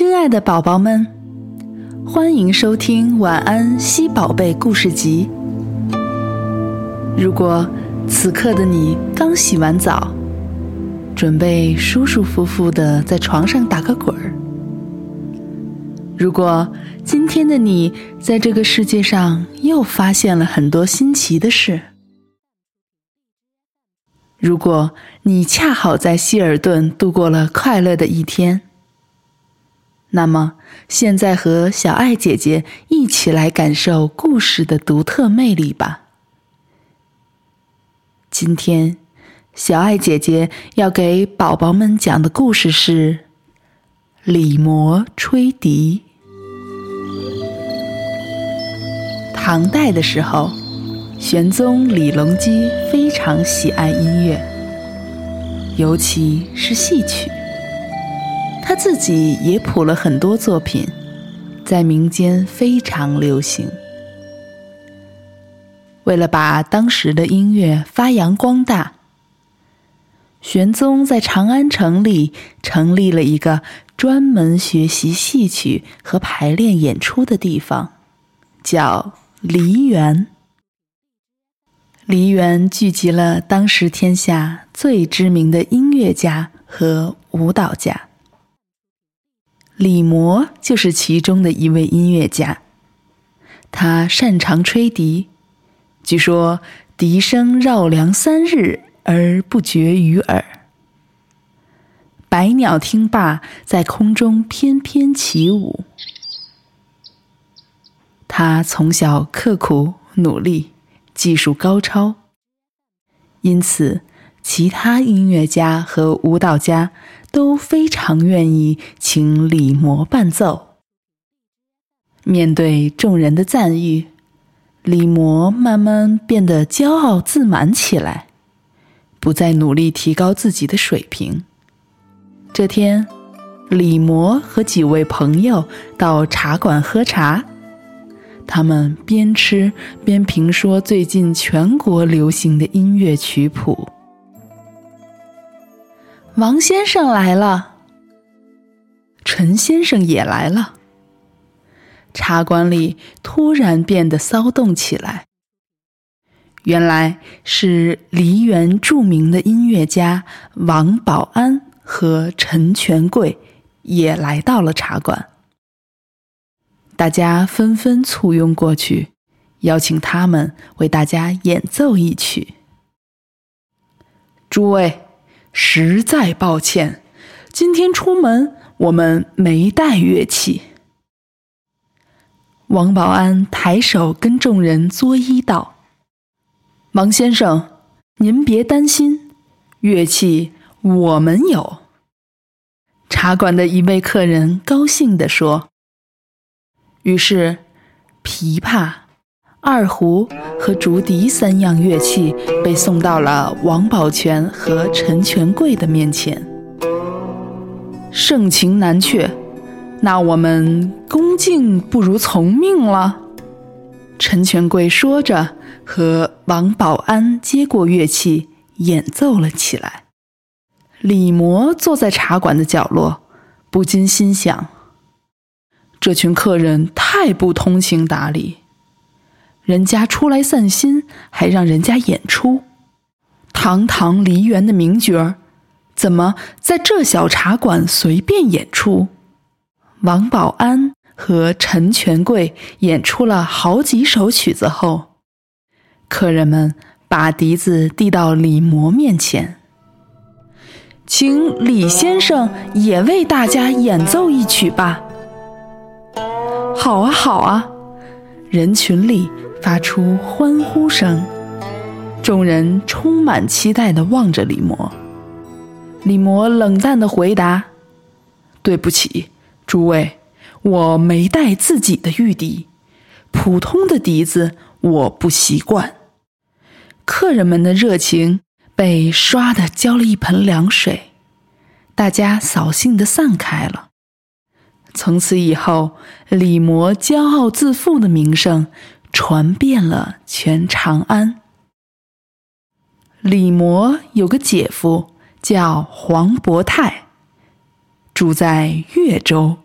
亲爱的宝宝们，欢迎收听《晚安西宝贝故事集》。如果此刻的你刚洗完澡，准备舒舒服服的在床上打个滚儿；如果今天的你在这个世界上又发现了很多新奇的事；如果你恰好在希尔顿度过了快乐的一天。那么，现在和小爱姐姐一起来感受故事的独特魅力吧。今天，小爱姐姐要给宝宝们讲的故事是《李摩吹笛》。唐代的时候，玄宗李隆基非常喜爱音乐，尤其是戏曲。他自己也谱了很多作品，在民间非常流行。为了把当时的音乐发扬光大，玄宗在长安城里成立了一个专门学习戏曲和排练演出的地方，叫梨园。梨园聚集了当时天下最知名的音乐家和舞蹈家。李摩就是其中的一位音乐家，他擅长吹笛，据说笛声绕梁三日而不绝于耳。百鸟听罢，在空中翩翩起舞。他从小刻苦努力，技术高超，因此。其他音乐家和舞蹈家都非常愿意请李摩伴奏。面对众人的赞誉，李摩慢慢变得骄傲自满起来，不再努力提高自己的水平。这天，李摩和几位朋友到茶馆喝茶，他们边吃边评说最近全国流行的音乐曲谱。王先生来了，陈先生也来了。茶馆里突然变得骚动起来。原来是梨园著名的音乐家王保安和陈全贵也来到了茶馆。大家纷纷簇拥过去，邀请他们为大家演奏一曲。诸位。实在抱歉，今天出门我们没带乐器。王保安抬手跟众人作揖道：“王先生，您别担心，乐器我们有。”茶馆的一位客人高兴地说。于是，琵琶。二胡和竹笛三样乐器被送到了王宝全和陈全贵的面前。盛情难却，那我们恭敬不如从命了。陈全贵说着，和王保安接过乐器，演奏了起来。李摩坐在茶馆的角落，不禁心想：这群客人太不通情达理。人家出来散心，还让人家演出，堂堂梨园的名角儿，怎么在这小茶馆随便演出？王保安和陈全贵演出了好几首曲子后，客人们把笛子递到李摩面前，请李先生也为大家演奏一曲吧。好啊，好啊，人群里。发出欢呼声，众人充满期待地望着李摩。李摩冷淡地回答：“对不起，诸位，我没带自己的玉笛，普通的笛子我不习惯。”客人们的热情被刷的浇了一盆凉水，大家扫兴地散开了。从此以后，李摩骄傲自负的名声。传遍了全长安。李摩有个姐夫叫黄伯泰，住在越州。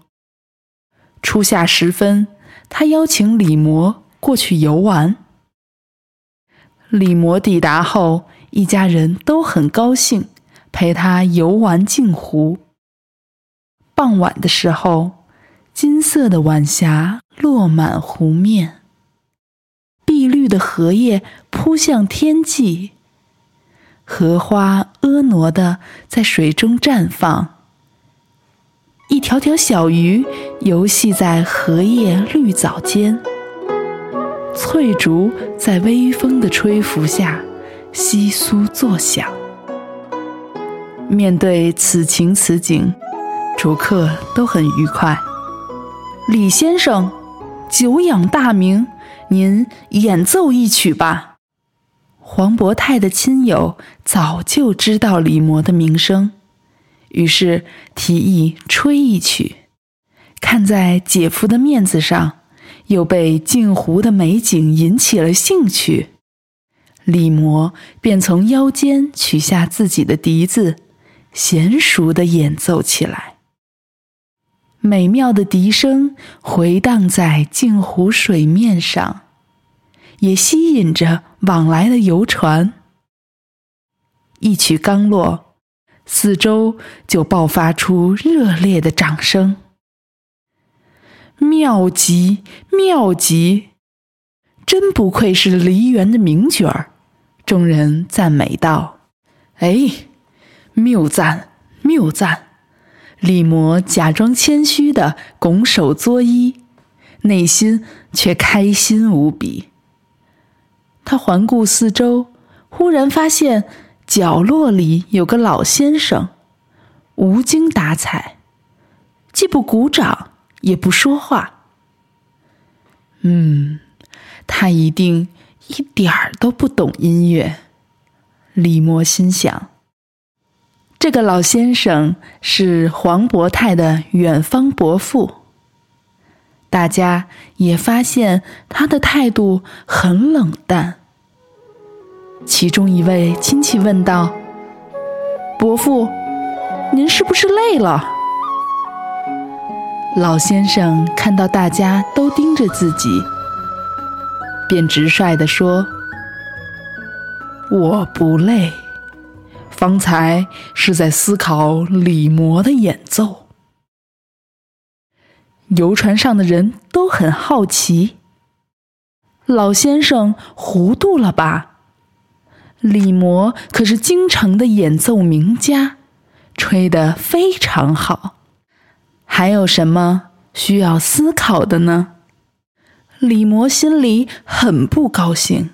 初夏时分，他邀请李摩过去游玩。李摩抵达后，一家人都很高兴，陪他游玩镜湖。傍晚的时候，金色的晚霞落满湖面，绿的荷叶扑向天际，荷花婀娜的在水中绽放。一条条小鱼游戏在荷叶绿藻间，翠竹在微风的吹拂下窸窣作响。面对此情此景，逐客都很愉快。李先生，久仰大名，您演奏一曲吧。黄伯泰的亲友早就知道李摩的名声。于是提议吹一曲，看在姐夫的面子上，又被镜湖的美景引起了兴趣。李摩便从腰间取下自己的笛子，娴熟地演奏起来。美妙的笛声回荡在镜湖水面上，也吸引着往来的游船。一曲刚落。四周就爆发出热烈的掌声。妙极，妙极！真不愧是梨园的名角儿。众人赞美道：“哎，谬赞，谬赞！”李摩假装谦虚的拱手作揖，内心却开心无比。他环顾四周，忽然发现。角落里有个老先生，无精打采，既不鼓掌，也不说话。嗯，他一定一点儿都不懂音乐。李摩心想。这个老先生是黄伯泰的远方伯父。大家也发现他的态度很冷淡。其中一位亲戚问道：“伯父，您是不是累了？”老先生看到大家都盯着自己，便直率地说：“我不累，方才是在思考李摩的演奏。”游船上的人都很好奇：“老先生糊涂了吧？”李摩可是京城的演奏名家，吹得非常好。还有什么需要思考的呢？李摩心里很不高兴，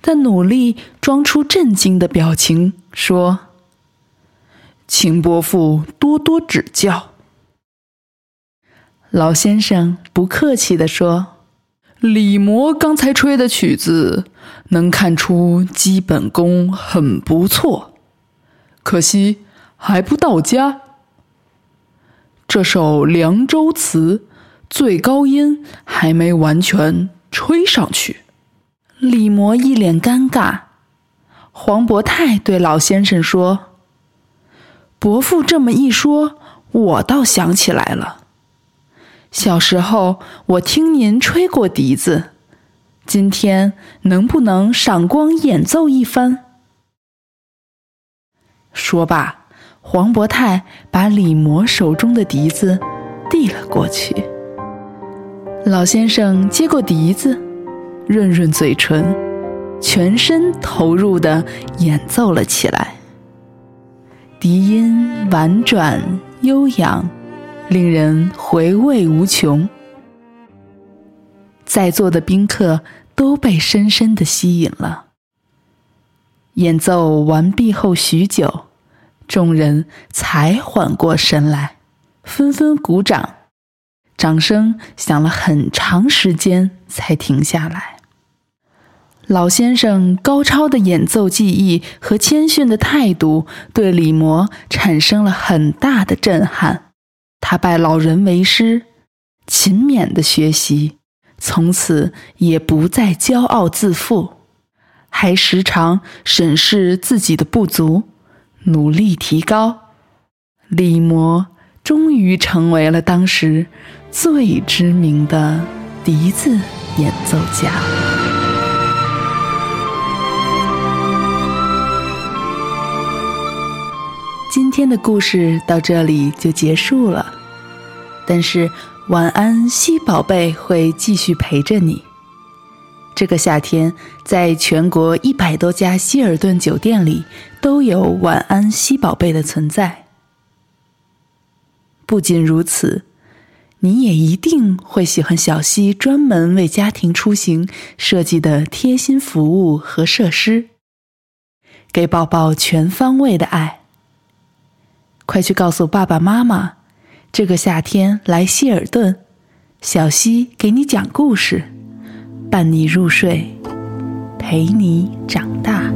但努力装出震惊的表情，说：“请伯父多多指教。”老先生不客气地说。李摩刚才吹的曲子，能看出基本功很不错，可惜还不到家。这首《凉州词》最高音还没完全吹上去。李摩一脸尴尬。黄伯泰对老先生说：“伯父这么一说，我倒想起来了。”小时候，我听您吹过笛子，今天能不能赏光演奏一番？说罢，黄伯泰把李摩手中的笛子递了过去。老先生接过笛子，润润嘴唇，全身投入的演奏了起来。笛音婉转悠扬。令人回味无穷，在座的宾客都被深深的吸引了。演奏完毕后许久，众人才缓过神来，纷纷鼓掌，掌声响了很长时间才停下来。老先生高超的演奏技艺和谦逊的态度，对李摩产生了很大的震撼。他拜老人为师，勤勉的学习，从此也不再骄傲自负，还时常审视自己的不足，努力提高。李摩终于成为了当时最知名的笛子演奏家。今天的故事到这里就结束了，但是晚安，西宝贝会继续陪着你。这个夏天，在全国一百多家希尔顿酒店里都有晚安西宝贝的存在。不仅如此，你也一定会喜欢小溪专门为家庭出行设计的贴心服务和设施，给宝宝全方位的爱。快去告诉爸爸妈妈，这个夏天来希尔顿，小溪给你讲故事。伴你入睡，陪你长大。